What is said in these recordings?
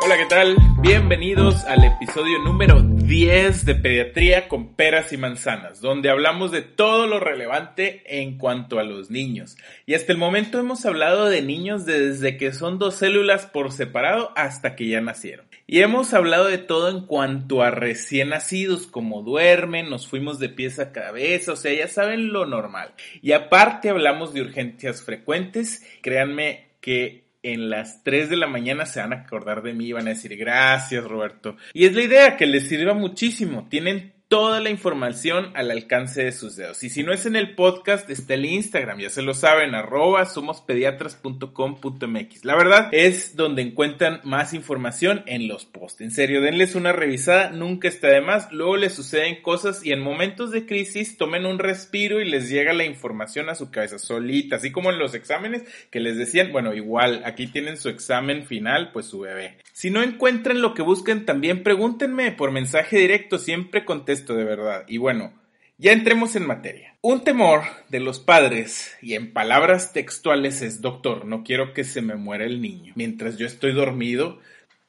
Hola, ¿qué tal? Bienvenidos al episodio número 10 de Pediatría con Peras y Manzanas, donde hablamos de todo lo relevante en cuanto a los niños. Y hasta el momento hemos hablado de niños desde que son dos células por separado hasta que ya nacieron. Y hemos hablado de todo en cuanto a recién nacidos, como duermen, nos fuimos de pies a cabeza, o sea, ya saben lo normal. Y aparte hablamos de urgencias frecuentes, créanme que en las 3 de la mañana se van a acordar de mí y van a decir gracias Roberto. Y es la idea que les sirva muchísimo. Tienen toda la información al alcance de sus dedos. Y si no es en el podcast, está el Instagram, ya se lo saben, arroba somospediatras.com.mx. La verdad es donde encuentran más información en los posts. En serio, denles una revisada, nunca está de más. Luego les suceden cosas y en momentos de crisis tomen un respiro y les llega la información a su cabeza solita, así como en los exámenes que les decían, bueno, igual, aquí tienen su examen final, pues su bebé. Si no encuentran lo que buscan, también pregúntenme por mensaje directo, siempre contesto esto de verdad. Y bueno, ya entremos en materia. Un temor de los padres, y en palabras textuales es, doctor, no quiero que se me muera el niño. Mientras yo estoy dormido,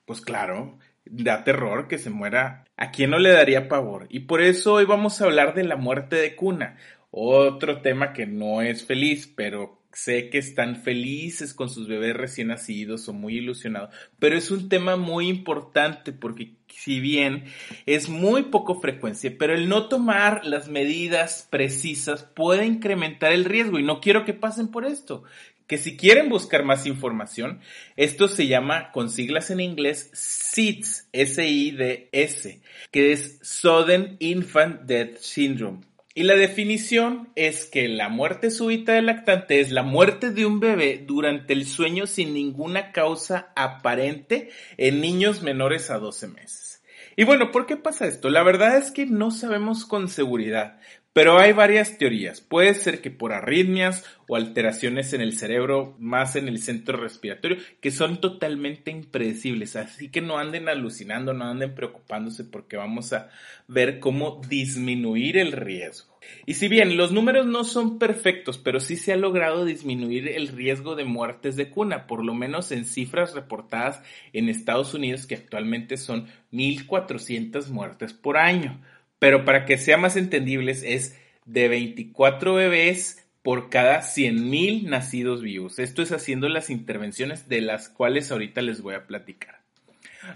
pues claro, da terror que se muera. ¿A quién no le daría pavor? Y por eso hoy vamos a hablar de la muerte de cuna. Otro tema que no es feliz, pero sé que están felices con sus bebés recién nacidos o muy ilusionados, pero es un tema muy importante porque si bien es muy poco frecuencia, pero el no tomar las medidas precisas puede incrementar el riesgo y no quiero que pasen por esto. Que si quieren buscar más información, esto se llama con siglas en inglés SIDS, S-I-D-S, que es Sudden Infant Death Syndrome y la definición es que la muerte súbita del lactante es la muerte de un bebé durante el sueño sin ninguna causa aparente en niños menores a 12 meses. Y bueno, ¿por qué pasa esto? La verdad es que no sabemos con seguridad, pero hay varias teorías. Puede ser que por arritmias o alteraciones en el cerebro, más en el centro respiratorio, que son totalmente impredecibles. Así que no anden alucinando, no anden preocupándose porque vamos a ver cómo disminuir el riesgo. Y si bien los números no son perfectos, pero sí se ha logrado disminuir el riesgo de muertes de cuna, por lo menos en cifras reportadas en Estados Unidos, que actualmente son 1.400 muertes por año pero para que sea más entendibles es de 24 bebés por cada 100.000 nacidos vivos. Esto es haciendo las intervenciones de las cuales ahorita les voy a platicar.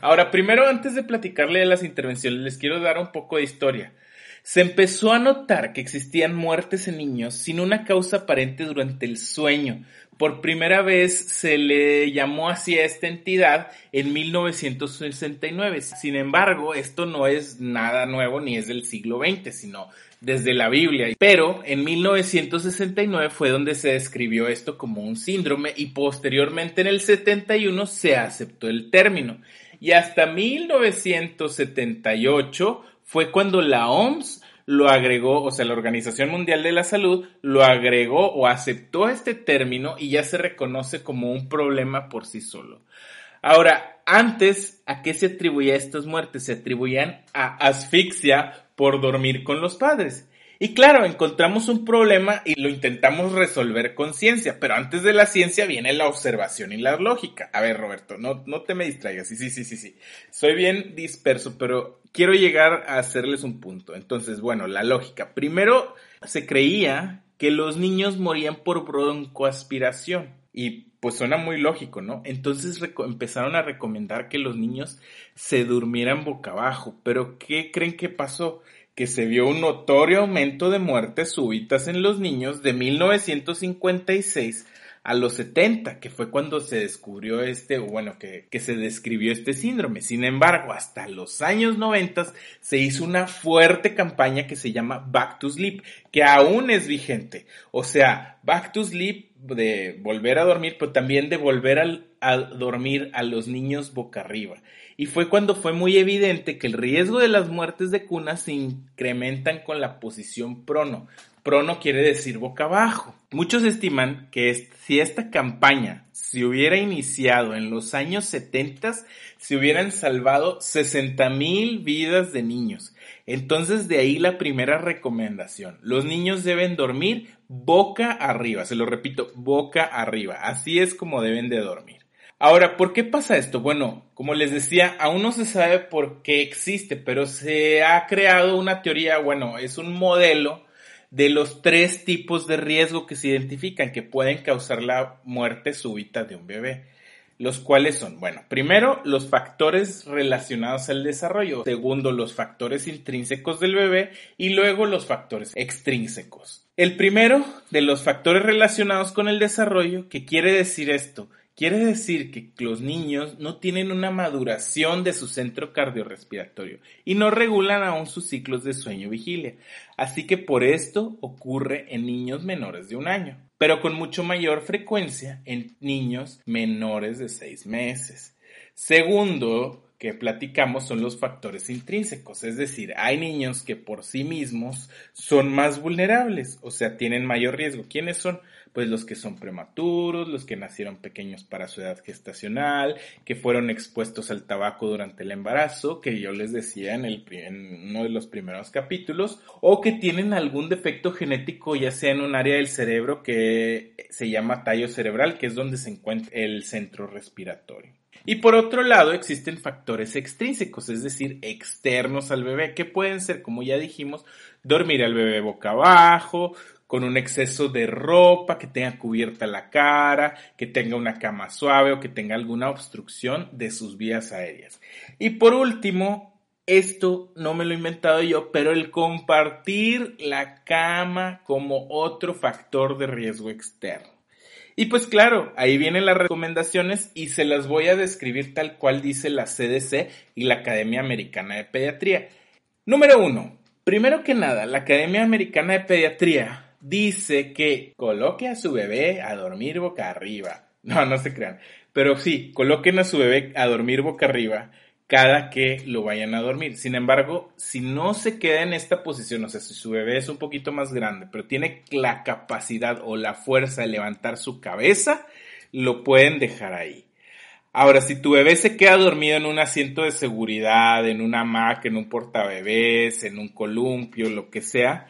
Ahora, primero, antes de platicarle de las intervenciones, les quiero dar un poco de historia. Se empezó a notar que existían muertes en niños sin una causa aparente durante el sueño, por primera vez se le llamó así a esta entidad en 1969. Sin embargo, esto no es nada nuevo ni es del siglo XX, sino desde la Biblia. Pero en 1969 fue donde se describió esto como un síndrome y posteriormente en el 71 se aceptó el término. Y hasta 1978 fue cuando la OMS lo agregó, o sea, la Organización Mundial de la Salud lo agregó o aceptó este término y ya se reconoce como un problema por sí solo. Ahora, antes, ¿a qué se atribuía estas muertes? Se atribuían a asfixia por dormir con los padres. Y claro, encontramos un problema y lo intentamos resolver con ciencia, pero antes de la ciencia viene la observación y la lógica. A ver, Roberto, no, no te me distraigas. Sí, sí, sí, sí, sí. Soy bien disperso, pero quiero llegar a hacerles un punto. Entonces, bueno, la lógica. Primero, se creía que los niños morían por broncoaspiración. Y pues suena muy lógico, ¿no? Entonces empezaron a recomendar que los niños se durmieran boca abajo. Pero ¿qué creen que pasó? que se vio un notorio aumento de muertes súbitas en los niños de 1956 a los 70, que fue cuando se descubrió este, o bueno, que, que, se describió este síndrome. Sin embargo, hasta los años 90 se hizo una fuerte campaña que se llama Back to Sleep, que aún es vigente. O sea, Back to Sleep de volver a dormir, pero también de volver a dormir a los niños boca arriba. Y fue cuando fue muy evidente que el riesgo de las muertes de cuna se incrementan con la posición prono. Prono quiere decir boca abajo. Muchos estiman que si esta campaña se hubiera iniciado en los años 70, se hubieran salvado 60 mil vidas de niños. Entonces de ahí la primera recomendación. Los niños deben dormir boca arriba. Se lo repito, boca arriba. Así es como deben de dormir. Ahora, ¿por qué pasa esto? Bueno, como les decía, aún no se sabe por qué existe, pero se ha creado una teoría, bueno, es un modelo de los tres tipos de riesgo que se identifican que pueden causar la muerte súbita de un bebé. Los cuales son, bueno, primero los factores relacionados al desarrollo, segundo los factores intrínsecos del bebé y luego los factores extrínsecos. El primero de los factores relacionados con el desarrollo, ¿qué quiere decir esto? Quiere decir que los niños no tienen una maduración de su centro cardiorrespiratorio y no regulan aún sus ciclos de sueño-vigilia. Así que por esto ocurre en niños menores de un año, pero con mucho mayor frecuencia en niños menores de seis meses. Segundo, que platicamos son los factores intrínsecos, es decir, hay niños que por sí mismos son más vulnerables, o sea, tienen mayor riesgo. ¿Quiénes son? Pues los que son prematuros, los que nacieron pequeños para su edad gestacional, que fueron expuestos al tabaco durante el embarazo, que yo les decía en, el, en uno de los primeros capítulos, o que tienen algún defecto genético, ya sea en un área del cerebro que se llama tallo cerebral, que es donde se encuentra el centro respiratorio. Y por otro lado, existen factores extrínsecos, es decir, externos al bebé, que pueden ser, como ya dijimos, dormir al bebé boca abajo, con un exceso de ropa, que tenga cubierta la cara, que tenga una cama suave o que tenga alguna obstrucción de sus vías aéreas. Y por último, esto no me lo he inventado yo, pero el compartir la cama como otro factor de riesgo externo. Y pues claro, ahí vienen las recomendaciones y se las voy a describir tal cual dice la CDC y la Academia Americana de Pediatría. Número uno, primero que nada, la Academia Americana de Pediatría dice que coloque a su bebé a dormir boca arriba. No, no se crean. Pero sí, coloquen a su bebé a dormir boca arriba cada que lo vayan a dormir. Sin embargo, si no se queda en esta posición, o sea, si su bebé es un poquito más grande, pero tiene la capacidad o la fuerza de levantar su cabeza, lo pueden dejar ahí. Ahora, si tu bebé se queda dormido en un asiento de seguridad, en una hamaca, en un portabebés, en un columpio, lo que sea,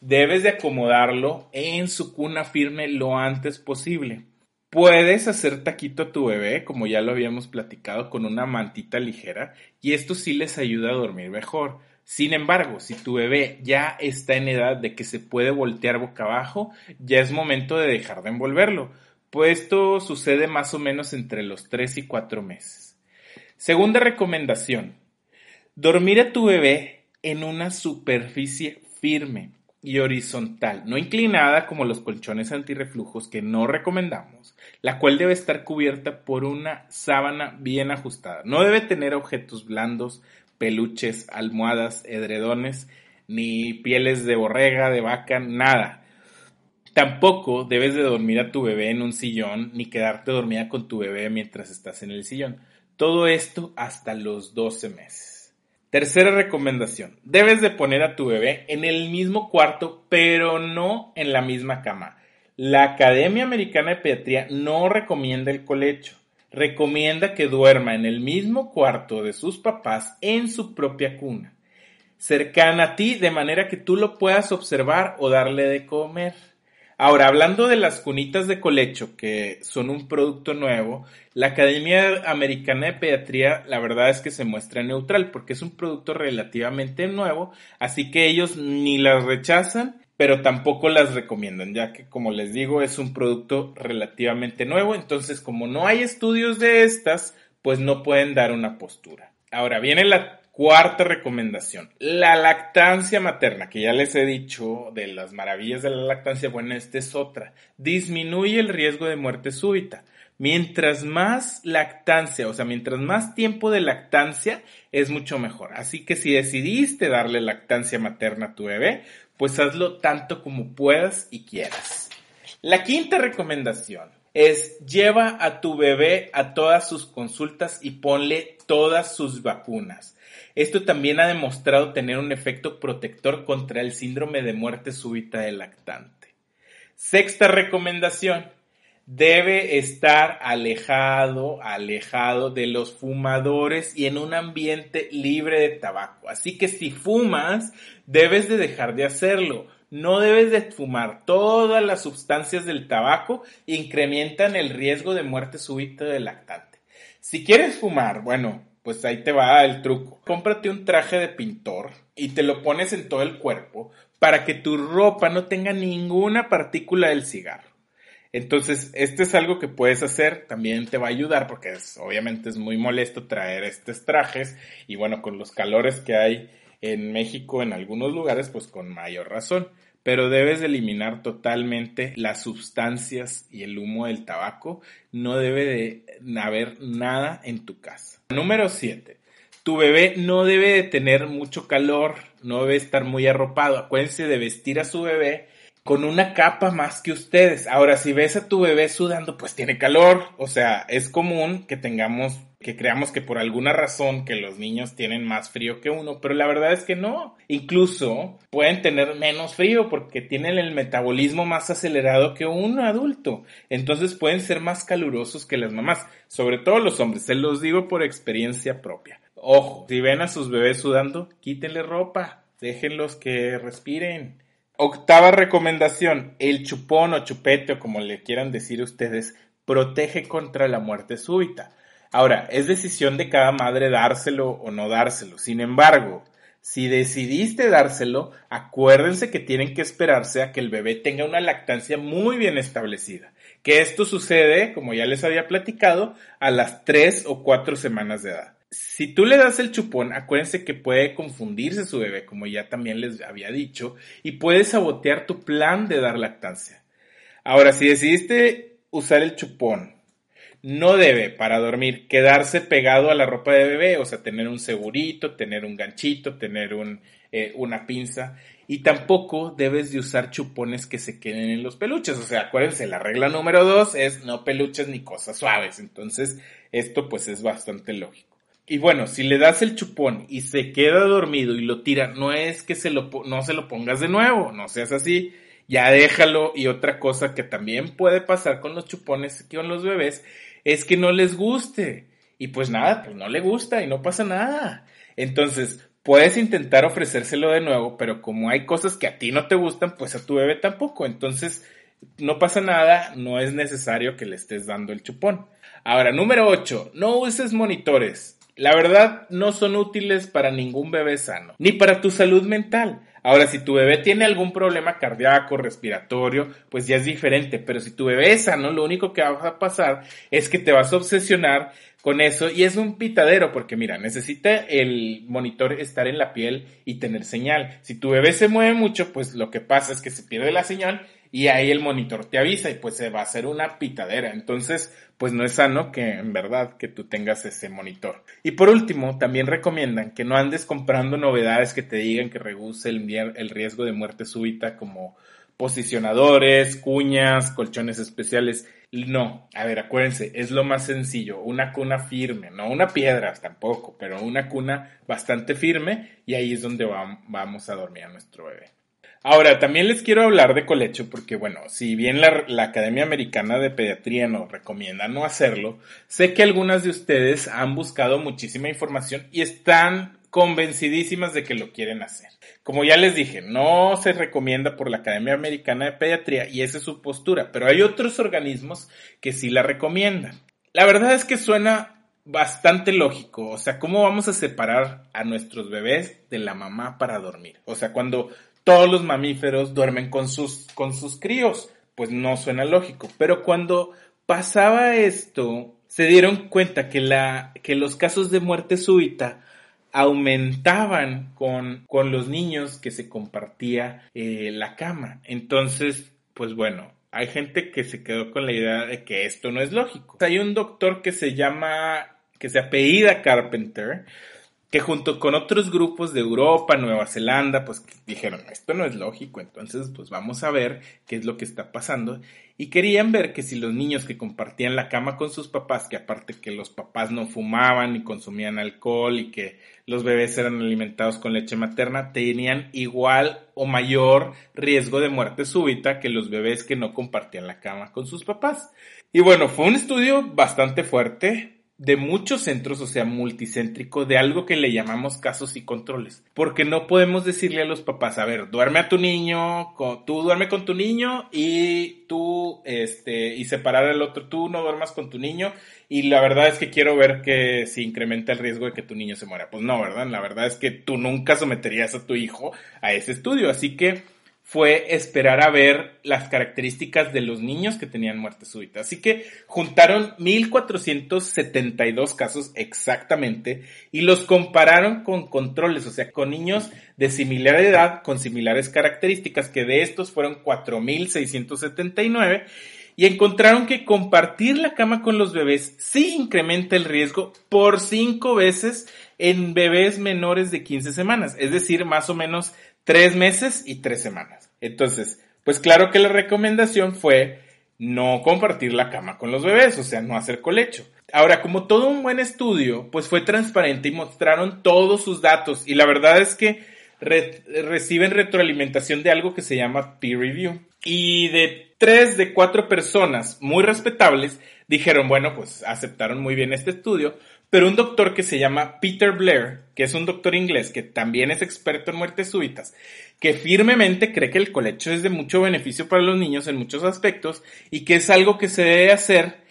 debes de acomodarlo en su cuna firme lo antes posible. Puedes hacer taquito a tu bebé, como ya lo habíamos platicado, con una mantita ligera y esto sí les ayuda a dormir mejor. Sin embargo, si tu bebé ya está en edad de que se puede voltear boca abajo, ya es momento de dejar de envolverlo, pues esto sucede más o menos entre los 3 y 4 meses. Segunda recomendación, dormir a tu bebé en una superficie firme y horizontal, no inclinada como los colchones antirreflujos que no recomendamos, la cual debe estar cubierta por una sábana bien ajustada. No debe tener objetos blandos, peluches, almohadas, edredones, ni pieles de borrega, de vaca, nada. Tampoco debes de dormir a tu bebé en un sillón ni quedarte dormida con tu bebé mientras estás en el sillón. Todo esto hasta los 12 meses. Tercera recomendación, debes de poner a tu bebé en el mismo cuarto, pero no en la misma cama. La Academia Americana de Pediatría no recomienda el colecho, recomienda que duerma en el mismo cuarto de sus papás en su propia cuna, cercana a ti de manera que tú lo puedas observar o darle de comer. Ahora, hablando de las cunitas de colecho, que son un producto nuevo, la Academia Americana de Pediatría, la verdad es que se muestra neutral, porque es un producto relativamente nuevo, así que ellos ni las rechazan, pero tampoco las recomiendan, ya que, como les digo, es un producto relativamente nuevo, entonces como no hay estudios de estas, pues no pueden dar una postura. Ahora viene la Cuarta recomendación, la lactancia materna, que ya les he dicho de las maravillas de la lactancia, bueno, esta es otra, disminuye el riesgo de muerte súbita. Mientras más lactancia, o sea, mientras más tiempo de lactancia, es mucho mejor. Así que si decidiste darle lactancia materna a tu bebé, pues hazlo tanto como puedas y quieras. La quinta recomendación es lleva a tu bebé a todas sus consultas y ponle todas sus vacunas. Esto también ha demostrado tener un efecto protector contra el síndrome de muerte súbita del lactante. Sexta recomendación, debe estar alejado, alejado de los fumadores y en un ambiente libre de tabaco. Así que si fumas, debes de dejar de hacerlo. No debes de fumar. Todas las sustancias del tabaco incrementan el riesgo de muerte súbita del lactante. Si quieres fumar, bueno, pues ahí te va el truco. Cómprate un traje de pintor y te lo pones en todo el cuerpo para que tu ropa no tenga ninguna partícula del cigarro. Entonces, este es algo que puedes hacer, también te va a ayudar porque es, obviamente es muy molesto traer estos trajes y bueno, con los calores que hay en México en algunos lugares, pues con mayor razón. Pero debes eliminar totalmente las sustancias y el humo del tabaco. No debe de haber nada en tu casa. Número 7. Tu bebé no debe de tener mucho calor, no debe estar muy arropado. Acuérdense de vestir a su bebé con una capa más que ustedes. Ahora, si ves a tu bebé sudando, pues tiene calor. O sea, es común que tengamos, que creamos que por alguna razón que los niños tienen más frío que uno, pero la verdad es que no. Incluso pueden tener menos frío porque tienen el metabolismo más acelerado que un adulto. Entonces pueden ser más calurosos que las mamás, sobre todo los hombres. Se los digo por experiencia propia. Ojo, si ven a sus bebés sudando, quítenle ropa, déjenlos que respiren Octava recomendación, el chupón o chupete o como le quieran decir ustedes, protege contra la muerte súbita. Ahora, es decisión de cada madre dárselo o no dárselo. Sin embargo, si decidiste dárselo, acuérdense que tienen que esperarse a que el bebé tenga una lactancia muy bien establecida. Que esto sucede, como ya les había platicado, a las tres o cuatro semanas de edad si tú le das el chupón, acuérdense que puede confundirse su bebé, como ya también les había dicho, y puede sabotear tu plan de dar lactancia. Ahora, si decidiste usar el chupón, no debe para dormir quedarse pegado a la ropa de bebé, o sea, tener un segurito, tener un ganchito, tener un, eh, una pinza. Y tampoco debes de usar chupones que se queden en los peluches. O sea, acuérdense, la regla número dos es no peluches ni cosas suaves. Entonces, esto pues es bastante lógico. Y bueno, si le das el chupón y se queda dormido y lo tira, no es que se lo, no se lo pongas de nuevo, no seas así, ya déjalo. Y otra cosa que también puede pasar con los chupones, con los bebés, es que no les guste. Y pues nada, pues no le gusta y no pasa nada. Entonces, puedes intentar ofrecérselo de nuevo, pero como hay cosas que a ti no te gustan, pues a tu bebé tampoco. Entonces, no pasa nada, no es necesario que le estés dando el chupón. Ahora, número 8, no uses monitores. La verdad, no son útiles para ningún bebé sano, ni para tu salud mental. Ahora, si tu bebé tiene algún problema cardíaco, respiratorio, pues ya es diferente, pero si tu bebé es sano, lo único que va a pasar es que te vas a obsesionar con eso y es un pitadero porque mira, necesita el monitor estar en la piel y tener señal. Si tu bebé se mueve mucho, pues lo que pasa es que se pierde la señal y ahí el monitor te avisa y pues se va a hacer una pitadera. Entonces, pues no es sano que en verdad que tú tengas ese monitor. Y por último, también recomiendan que no andes comprando novedades que te digan que reduce el, el riesgo de muerte súbita como posicionadores, cuñas, colchones especiales. No, a ver, acuérdense, es lo más sencillo, una cuna firme, no una piedra tampoco, pero una cuna bastante firme y ahí es donde vamos a dormir a nuestro bebé. Ahora, también les quiero hablar de colecho porque, bueno, si bien la, Academia Americana de Pediatría nos recomienda no hacerlo, sé que algunas de ustedes han buscado muchísima información y están convencidísimas de que lo quieren hacer. Como ya les dije, no se recomienda por la Academia Americana de Pediatría y esa es su postura, pero hay otros organismos que sí la recomiendan. La verdad es que suena bastante lógico, o sea, ¿cómo vamos a separar a nuestros bebés de la mamá para dormir? O sea, cuando todos los mamíferos duermen con sus, con sus críos. Pues no suena lógico. Pero cuando pasaba esto, se dieron cuenta que, la, que los casos de muerte súbita aumentaban con, con los niños que se compartía eh, la cama. Entonces, pues bueno, hay gente que se quedó con la idea de que esto no es lógico. Hay un doctor que se llama, que se apellida Carpenter, que junto con otros grupos de Europa, Nueva Zelanda, pues dijeron, esto no es lógico, entonces pues vamos a ver qué es lo que está pasando. Y querían ver que si los niños que compartían la cama con sus papás, que aparte que los papás no fumaban ni consumían alcohol y que los bebés eran alimentados con leche materna, tenían igual o mayor riesgo de muerte súbita que los bebés que no compartían la cama con sus papás. Y bueno, fue un estudio bastante fuerte, de muchos centros, o sea, multicéntrico, de algo que le llamamos casos y controles. Porque no podemos decirle a los papás, a ver, duerme a tu niño, tú duerme con tu niño y tú, este, y separar al otro, tú no duermas con tu niño. Y la verdad es que quiero ver que si incrementa el riesgo de que tu niño se muera. Pues no, ¿verdad? La verdad es que tú nunca someterías a tu hijo a ese estudio. Así que fue esperar a ver las características de los niños que tenían muerte súbita. Así que juntaron 1472 casos exactamente y los compararon con controles, o sea, con niños de similar edad, con similares características, que de estos fueron 4679 y encontraron que compartir la cama con los bebés sí incrementa el riesgo por cinco veces en bebés menores de 15 semanas, es decir, más o menos tres meses y tres semanas. Entonces, pues claro que la recomendación fue no compartir la cama con los bebés, o sea, no hacer colecho. Ahora, como todo un buen estudio, pues fue transparente y mostraron todos sus datos y la verdad es que reciben retroalimentación de algo que se llama peer review. Y de tres de cuatro personas muy respetables dijeron, bueno, pues aceptaron muy bien este estudio, pero un doctor que se llama Peter Blair, que es un doctor inglés que también es experto en muertes súbitas, que firmemente cree que el colecho es de mucho beneficio para los niños en muchos aspectos y que es algo que se debe hacer.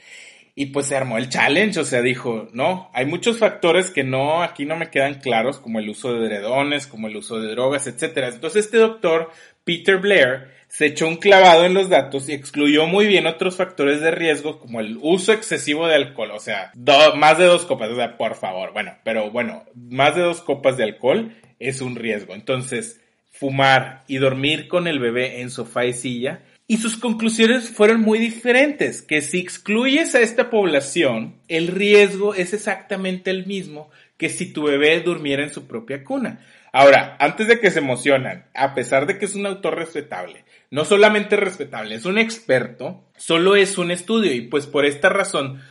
Y pues se armó el challenge, o sea, dijo, no, hay muchos factores que no, aquí no me quedan claros, como el uso de dredones, como el uso de drogas, etcétera. Entonces este doctor, Peter Blair, se echó un clavado en los datos y excluyó muy bien otros factores de riesgo como el uso excesivo de alcohol, o sea, más de dos copas, o sea, por favor, bueno, pero bueno, más de dos copas de alcohol es un riesgo. Entonces, fumar y dormir con el bebé en sofá y silla. Y sus conclusiones fueron muy diferentes, que si excluyes a esta población, el riesgo es exactamente el mismo que si tu bebé durmiera en su propia cuna. Ahora, antes de que se emocionan, a pesar de que es un autor respetable, no solamente respetable, es un experto, solo es un estudio y pues por esta razón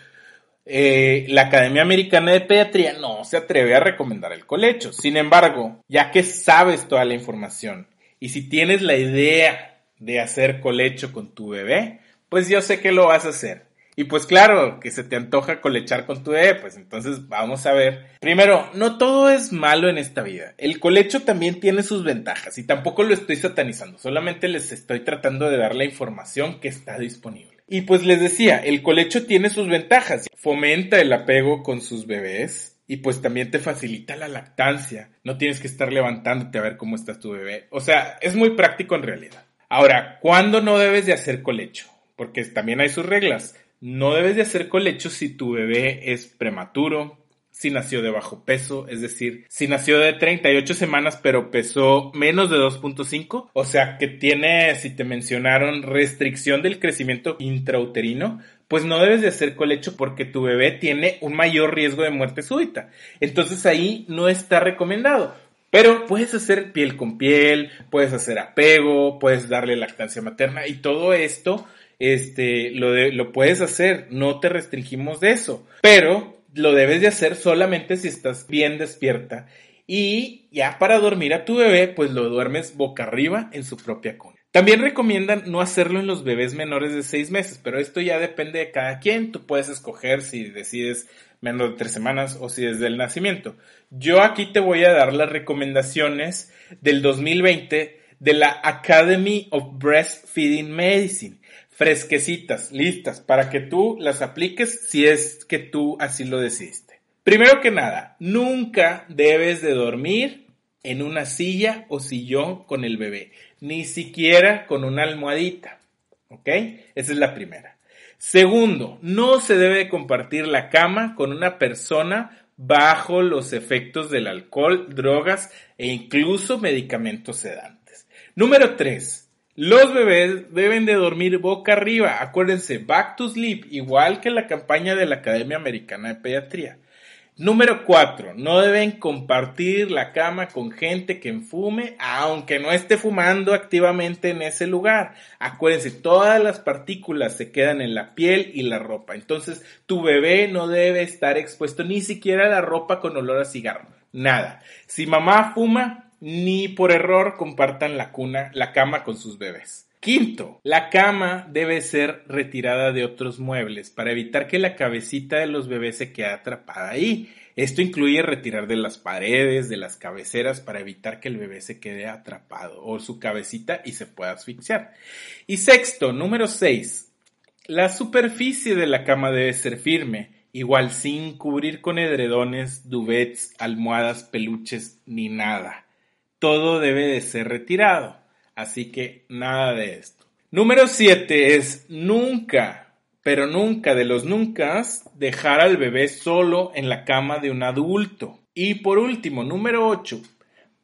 eh, la Academia Americana de Pediatría no se atreve a recomendar el colecho. Sin embargo, ya que sabes toda la información y si tienes la idea de hacer colecho con tu bebé, pues yo sé que lo vas a hacer. Y pues claro, que se te antoja colechar con tu bebé, pues entonces vamos a ver. Primero, no todo es malo en esta vida. El colecho también tiene sus ventajas y tampoco lo estoy satanizando, solamente les estoy tratando de dar la información que está disponible. Y pues les decía, el colecho tiene sus ventajas. Fomenta el apego con sus bebés, y pues también te facilita la lactancia. No tienes que estar levantándote a ver cómo está tu bebé. O sea, es muy práctico en realidad. Ahora, ¿cuándo no debes de hacer colecho? Porque también hay sus reglas. No debes de hacer colecho si tu bebé es prematuro, si nació de bajo peso, es decir, si nació de 38 semanas pero pesó menos de 2.5, o sea que tiene, si te mencionaron, restricción del crecimiento intrauterino, pues no debes de hacer colecho porque tu bebé tiene un mayor riesgo de muerte súbita. Entonces ahí no está recomendado. Pero puedes hacer piel con piel, puedes hacer apego, puedes darle lactancia materna y todo esto este, lo, lo puedes hacer, no te restringimos de eso, pero lo debes de hacer solamente si estás bien despierta y ya para dormir a tu bebé, pues lo duermes boca arriba en su propia cuna. También recomiendan no hacerlo en los bebés menores de 6 meses, pero esto ya depende de cada quien. Tú puedes escoger si decides menos de 3 semanas o si desde el nacimiento. Yo aquí te voy a dar las recomendaciones del 2020 de la Academy of Breastfeeding Medicine fresquecitas, listas, para que tú las apliques si es que tú así lo decidiste. Primero que nada, nunca debes de dormir en una silla o sillón con el bebé, ni siquiera con una almohadita. ¿Ok? Esa es la primera. Segundo, no se debe compartir la cama con una persona bajo los efectos del alcohol, drogas e incluso medicamentos sedantes. Número tres, los bebés deben de dormir boca arriba. Acuérdense, back to sleep, igual que la campaña de la Academia Americana de Pediatría. Número 4. No deben compartir la cama con gente que fume, aunque no esté fumando activamente en ese lugar. Acuérdense, todas las partículas se quedan en la piel y la ropa. Entonces, tu bebé no debe estar expuesto ni siquiera a la ropa con olor a cigarro. Nada. Si mamá fuma, ni por error compartan la cuna, la cama con sus bebés. Quinto, la cama debe ser retirada de otros muebles para evitar que la cabecita de los bebés se quede atrapada ahí. Esto incluye retirar de las paredes, de las cabeceras para evitar que el bebé se quede atrapado o su cabecita y se pueda asfixiar. Y sexto, número seis, la superficie de la cama debe ser firme, igual sin cubrir con edredones, duvets, almohadas, peluches ni nada. Todo debe de ser retirado. Así que nada de esto. Número 7 es nunca, pero nunca de los nunca, dejar al bebé solo en la cama de un adulto. Y por último, número 8,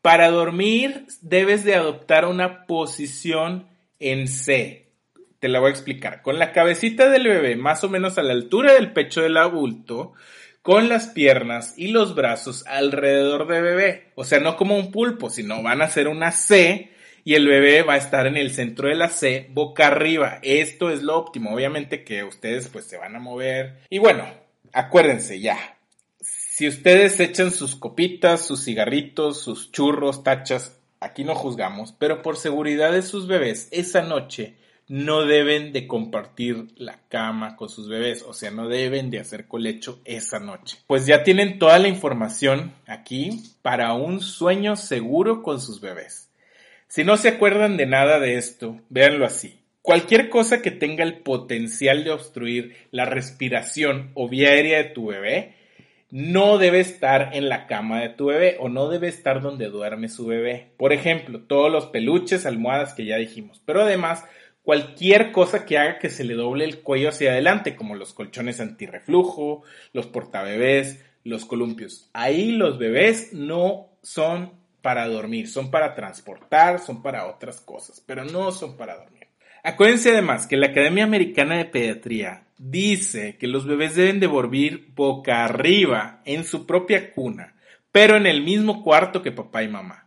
para dormir debes de adoptar una posición en C. Te la voy a explicar. Con la cabecita del bebé más o menos a la altura del pecho del adulto, con las piernas y los brazos alrededor de bebé. O sea, no como un pulpo, sino van a ser una C y el bebé va a estar en el centro de la C, boca arriba. Esto es lo óptimo. Obviamente que ustedes pues se van a mover. Y bueno, acuérdense ya. Si ustedes echan sus copitas, sus cigarritos, sus churros, tachas, aquí no juzgamos, pero por seguridad de sus bebés, esa noche no deben de compartir la cama con sus bebés, o sea, no deben de hacer colecho esa noche. Pues ya tienen toda la información aquí para un sueño seguro con sus bebés. Si no se acuerdan de nada de esto, véanlo así. Cualquier cosa que tenga el potencial de obstruir la respiración o vía aérea de tu bebé, no debe estar en la cama de tu bebé o no debe estar donde duerme su bebé. Por ejemplo, todos los peluches, almohadas que ya dijimos. Pero además, cualquier cosa que haga que se le doble el cuello hacia adelante, como los colchones antirreflujo, los portabebés, los columpios. Ahí los bebés no son para dormir, son para transportar, son para otras cosas, pero no son para dormir. Acuérdense además que la Academia Americana de Pediatría dice que los bebés deben de dormir boca arriba en su propia cuna, pero en el mismo cuarto que papá y mamá.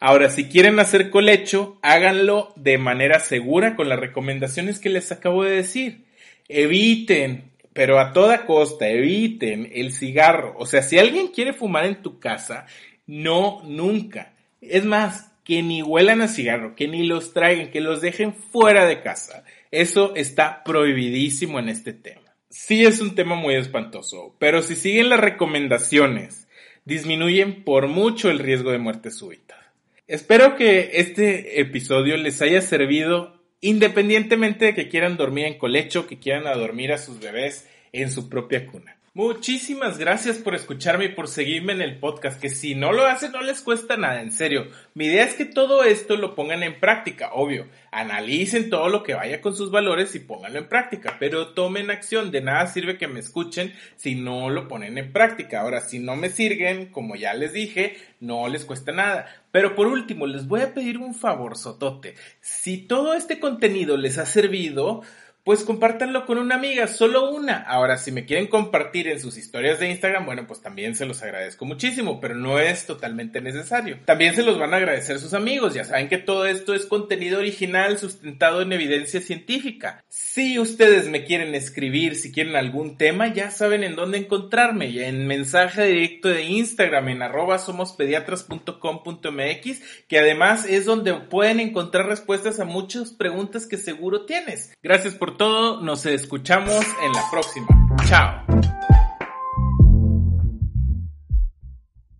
Ahora, si quieren hacer colecho, háganlo de manera segura con las recomendaciones que les acabo de decir. Eviten, pero a toda costa, eviten el cigarro. O sea, si alguien quiere fumar en tu casa, no, nunca. Es más, que ni huelan a cigarro, que ni los traigan, que los dejen fuera de casa. Eso está prohibidísimo en este tema. Sí es un tema muy espantoso, pero si siguen las recomendaciones, disminuyen por mucho el riesgo de muerte súbita. Espero que este episodio les haya servido independientemente de que quieran dormir en colecho, que quieran dormir a sus bebés en su propia cuna. Muchísimas gracias por escucharme y por seguirme en el podcast, que si no lo hacen no les cuesta nada, en serio. Mi idea es que todo esto lo pongan en práctica, obvio. Analicen todo lo que vaya con sus valores y pónganlo en práctica, pero tomen acción. De nada sirve que me escuchen si no lo ponen en práctica. Ahora, si no me sirven, como ya les dije, no les cuesta nada. Pero por último, les voy a pedir un favor, Sotote. Si todo este contenido les ha servido, pues compártanlo con una amiga, solo una. Ahora, si me quieren compartir en sus historias de Instagram, bueno, pues también se los agradezco muchísimo, pero no es totalmente necesario. También se los van a agradecer sus amigos, ya saben que todo esto es contenido original sustentado en evidencia científica. Si ustedes me quieren escribir, si quieren algún tema, ya saben en dónde encontrarme, en mensaje directo de Instagram, en arroba somospediatras.com.mx, que además es donde pueden encontrar respuestas a muchas preguntas que seguro tienes. Gracias por todo, nos escuchamos en la próxima. Chao.